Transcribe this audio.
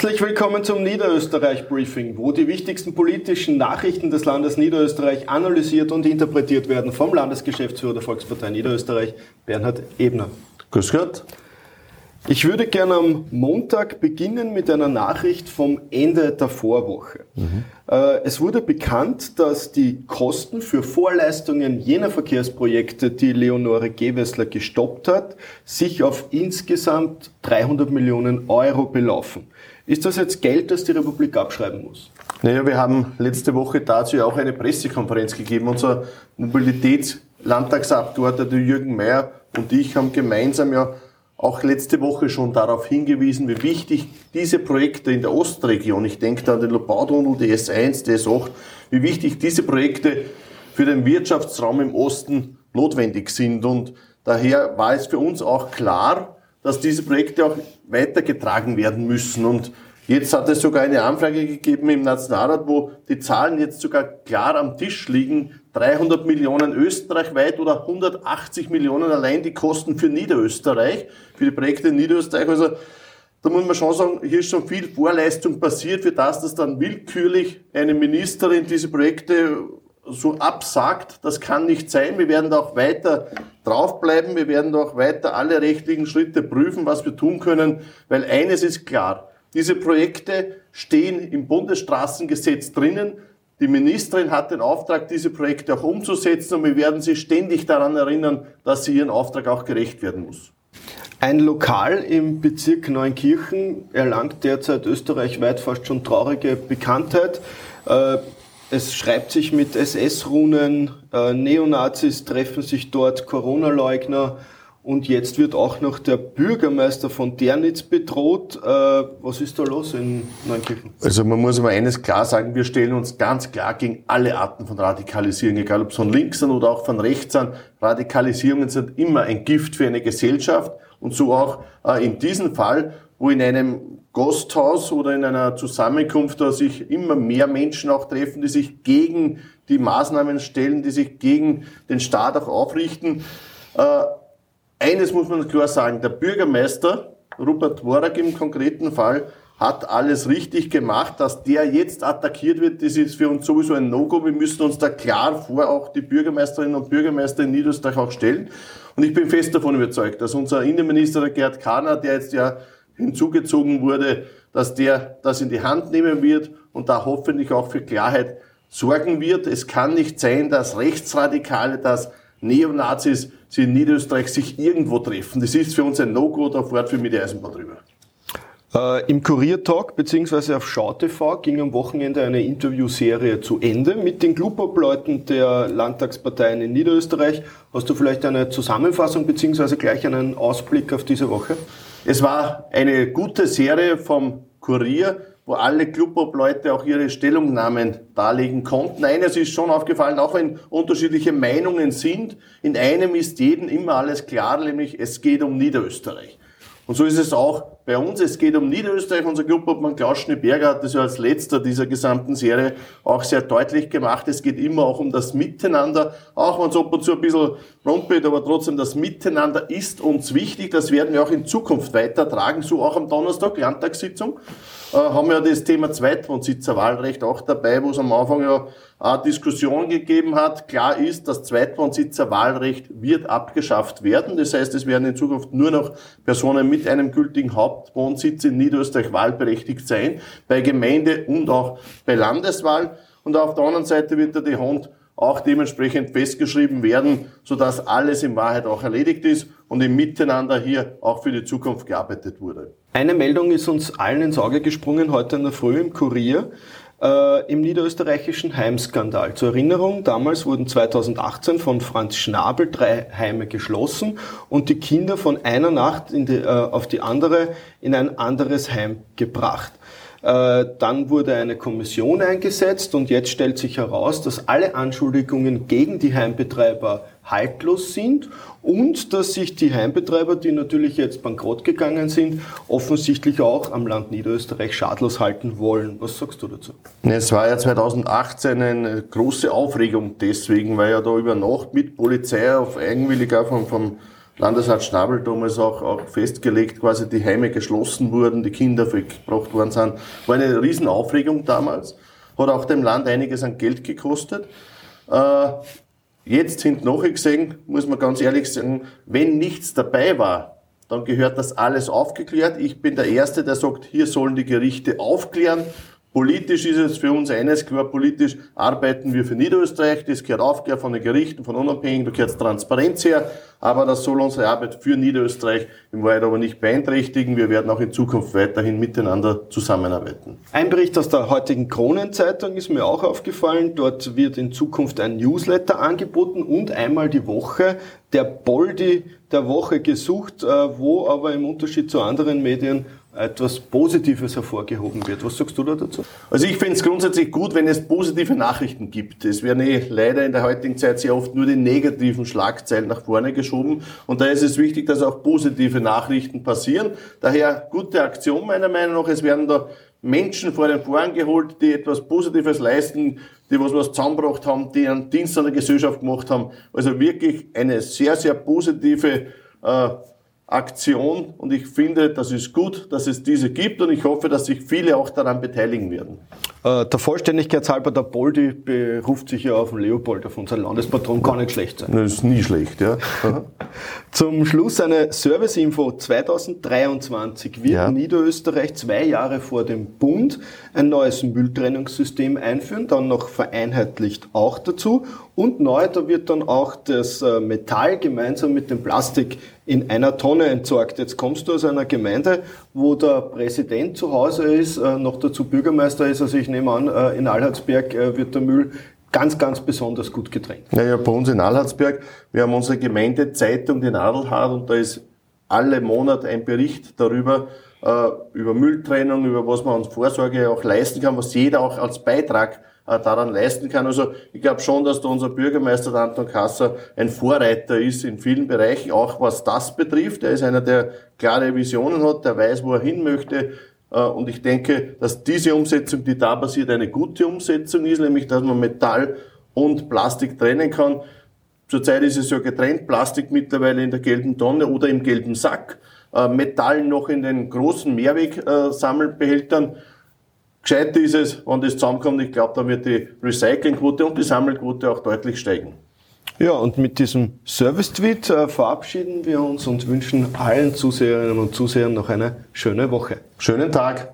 Herzlich willkommen zum Niederösterreich Briefing, wo die wichtigsten politischen Nachrichten des Landes Niederösterreich analysiert und interpretiert werden vom Landesgeschäftsführer der Volkspartei Niederösterreich, Bernhard Ebner. Grüß Gott. Ich würde gerne am Montag beginnen mit einer Nachricht vom Ende der Vorwoche. Mhm. Es wurde bekannt, dass die Kosten für Vorleistungen jener Verkehrsprojekte, die Leonore Gewessler gestoppt hat, sich auf insgesamt 300 Millionen Euro belaufen. Ist das jetzt Geld, das die Republik abschreiben muss? Naja, wir haben letzte Woche dazu ja auch eine Pressekonferenz gegeben. Unser Mobilitätslandtagsabgeordneter Jürgen Mayer und ich haben gemeinsam ja auch letzte Woche schon darauf hingewiesen, wie wichtig diese Projekte in der Ostregion, ich denke da an den Lobautunnel, die S1, die S8, wie wichtig diese Projekte für den Wirtschaftsraum im Osten notwendig sind. Und daher war es für uns auch klar, dass diese Projekte auch weitergetragen werden müssen. Und Jetzt hat es sogar eine Anfrage gegeben im Nationalrat, wo die Zahlen jetzt sogar klar am Tisch liegen. 300 Millionen österreichweit oder 180 Millionen allein die Kosten für Niederösterreich, für die Projekte in Niederösterreich. Also da muss man schon sagen, hier ist schon viel Vorleistung passiert für das, dass dann willkürlich eine Ministerin diese Projekte so absagt. Das kann nicht sein. Wir werden da auch weiter draufbleiben. Wir werden da auch weiter alle rechtlichen Schritte prüfen, was wir tun können, weil eines ist klar. Diese Projekte stehen im Bundesstraßengesetz drinnen. Die Ministerin hat den Auftrag, diese Projekte auch umzusetzen und wir werden sie ständig daran erinnern, dass sie ihren Auftrag auch gerecht werden muss. Ein Lokal im Bezirk Neunkirchen erlangt derzeit österreichweit fast schon traurige Bekanntheit. Es schreibt sich mit SS-Runen, äh, Neonazis treffen sich dort, Corona-Leugner, und jetzt wird auch noch der Bürgermeister von Dernitz bedroht. Äh, was ist da los in Neunkirchen? Also man muss aber eines klar sagen, wir stellen uns ganz klar gegen alle Arten von Radikalisierung, egal ob es von links sind oder auch von rechts sind. Radikalisierungen sind immer ein Gift für eine Gesellschaft und so auch äh, in diesem Fall, wo in einem Gasthaus oder in einer Zusammenkunft da sich immer mehr Menschen auch treffen, die sich gegen die Maßnahmen stellen, die sich gegen den Staat auch aufrichten. Äh, eines muss man klar sagen, der Bürgermeister, Rupert Worak im konkreten Fall, hat alles richtig gemacht. Dass der jetzt attackiert wird, das ist für uns sowieso ein No-Go. Wir müssen uns da klar vor auch die Bürgermeisterinnen und Bürgermeister in Niederösterreich auch stellen. Und ich bin fest davon überzeugt, dass unser Innenminister Gerd Kahner, der jetzt ja hinzugezogen wurde, dass der das in die Hand nehmen wird und da hoffentlich auch für Klarheit sorgen wird. Es kann nicht sein, dass Rechtsradikale, dass Neonazis sie in Niederösterreich sich irgendwo treffen. Das ist für uns ein No-Go, da fährt für mich die Eisenbahn drüber. Äh, Im Kuriertalk bzw. auf SchauTV ging am Wochenende eine Interviewserie zu Ende mit den Clubobleuten der Landtagsparteien in Niederösterreich. Hast du vielleicht eine Zusammenfassung bzw. gleich einen Ausblick auf diese Woche? Es war eine gute Serie vom Kurier wo alle Clubobleute auch ihre Stellungnahmen darlegen konnten. Eines ist schon aufgefallen, auch wenn unterschiedliche Meinungen sind, in einem ist jedem immer alles klar, nämlich es geht um Niederösterreich. Und so ist es auch bei uns. Es geht um Niederösterreich. Unser Clubobmann Klaus Schneeberger hat das ja als letzter dieser gesamten Serie auch sehr deutlich gemacht. Es geht immer auch um das Miteinander. Auch wenn es ab und zu ein bisschen rumpelt, aber trotzdem das Miteinander ist uns wichtig. Das werden wir auch in Zukunft weitertragen. So auch am Donnerstag, Landtagssitzung, haben wir das Thema Zweitwohnsitzerwahlrecht auch dabei, wo es am Anfang ja eine Diskussion gegeben hat. Klar ist, das Zweitwohnsitzerwahlrecht wird abgeschafft werden. Das heißt, es werden in Zukunft nur noch Personen mit einem gültigen Hauptwohnsitz in Niederösterreich wahlberechtigt sein, bei Gemeinde und auch bei Landeswahl. Und auf der anderen Seite wird der die Hand auch dementsprechend festgeschrieben werden, sodass alles in Wahrheit auch erledigt ist und im Miteinander hier auch für die Zukunft gearbeitet wurde. Eine Meldung ist uns allen ins Auge gesprungen heute in der Früh im Kurier äh, im niederösterreichischen Heimskandal. Zur Erinnerung, damals wurden 2018 von Franz Schnabel drei Heime geschlossen und die Kinder von einer Nacht die, äh, auf die andere in ein anderes Heim gebracht. Äh, dann wurde eine Kommission eingesetzt und jetzt stellt sich heraus, dass alle Anschuldigungen gegen die Heimbetreiber haltlos sind und dass sich die Heimbetreiber, die natürlich jetzt bankrott gegangen sind, offensichtlich auch am Land Niederösterreich schadlos halten wollen. Was sagst du dazu? Es war ja 2018 eine große Aufregung deswegen, weil ja da über Nacht mit Polizei auf eigenwilliger vom, vom Landesrat Schnabel damals auch, auch festgelegt, quasi die Heime geschlossen wurden, die Kinder weggebracht worden sind. War eine Riesenaufregung damals. Hat auch dem Land einiges an Geld gekostet. Äh, jetzt hinten gesehen, muss man ganz ehrlich sagen, wenn nichts dabei war, dann gehört das alles aufgeklärt. Ich bin der Erste, der sagt, hier sollen die Gerichte aufklären Politisch ist es für uns eines klar, politisch arbeiten wir für Niederösterreich, das gehört aufgehört von den Gerichten, von Unabhängigen, da gehört Transparenz her, aber das soll unsere Arbeit für Niederösterreich im Wahrheit aber nicht beeinträchtigen. Wir werden auch in Zukunft weiterhin miteinander zusammenarbeiten. Ein Bericht aus der heutigen Kronenzeitung ist mir auch aufgefallen. Dort wird in Zukunft ein Newsletter angeboten und einmal die Woche der Boldi der Woche gesucht, äh, wo aber im Unterschied zu anderen Medien etwas Positives hervorgehoben wird. Was sagst du da dazu? Also ich finde es grundsätzlich gut, wenn es positive Nachrichten gibt. Es werden eh leider in der heutigen Zeit sehr oft nur die negativen Schlagzeilen nach vorne geschoben. Und da ist es wichtig, dass auch positive Nachrichten passieren. Daher gute Aktion meiner Meinung nach. Es werden da Menschen vor den Vorhang geholt, die etwas Positives leisten, die was was zusammengebracht haben, die einen Dienst an der Gesellschaft gemacht haben. Also wirklich eine sehr, sehr positive äh, Aktion und ich finde, das ist gut, dass es diese gibt und ich hoffe, dass sich viele auch daran beteiligen werden. Äh, der Vollständigkeit halber, der Boldi beruft sich ja auf den Leopold, auf unseren Landespatron, kann nicht schlecht sein. Das ist nie schlecht, ja. Zum Schluss eine Serviceinfo. 2023 wird ja. Niederösterreich zwei Jahre vor dem Bund ein neues Mülltrennungssystem einführen, dann noch vereinheitlicht auch dazu. Und neu, da wird dann auch das äh, Metall gemeinsam mit dem Plastik in einer Tonne entsorgt. Jetzt kommst du aus einer Gemeinde, wo der Präsident zu Hause ist, äh, noch dazu Bürgermeister ist, also ich nehme an, äh, in Alhardsberg wird der Müll ganz, ganz besonders gut getrennt. Naja, bei uns in Alhardsberg, wir haben unsere Gemeindezeitung, den Adelhard, und da ist alle Monate ein Bericht darüber, äh, über Mülltrennung, über was man uns Vorsorge auch leisten kann, was jeder auch als Beitrag äh, daran leisten kann. Also ich glaube schon, dass da unser Bürgermeister Anton Kasser ein Vorreiter ist in vielen Bereichen, auch was das betrifft. Er ist einer, der klare Visionen hat, der weiß, wo er hin möchte, und ich denke, dass diese Umsetzung, die da passiert, eine gute Umsetzung ist, nämlich dass man Metall und Plastik trennen kann. Zurzeit ist es ja getrennt, Plastik mittlerweile in der gelben Tonne oder im gelben Sack, äh, Metall noch in den großen Mehrwegsammelbehältern. Gescheit ist es, wenn das zusammenkommt, ich glaube, da wird die Recyclingquote und die Sammelquote auch deutlich steigen. Ja, und mit diesem Service-Tweet äh, verabschieden wir uns und wünschen allen Zuseherinnen und Zusehern noch eine schöne Woche. Schönen Tag.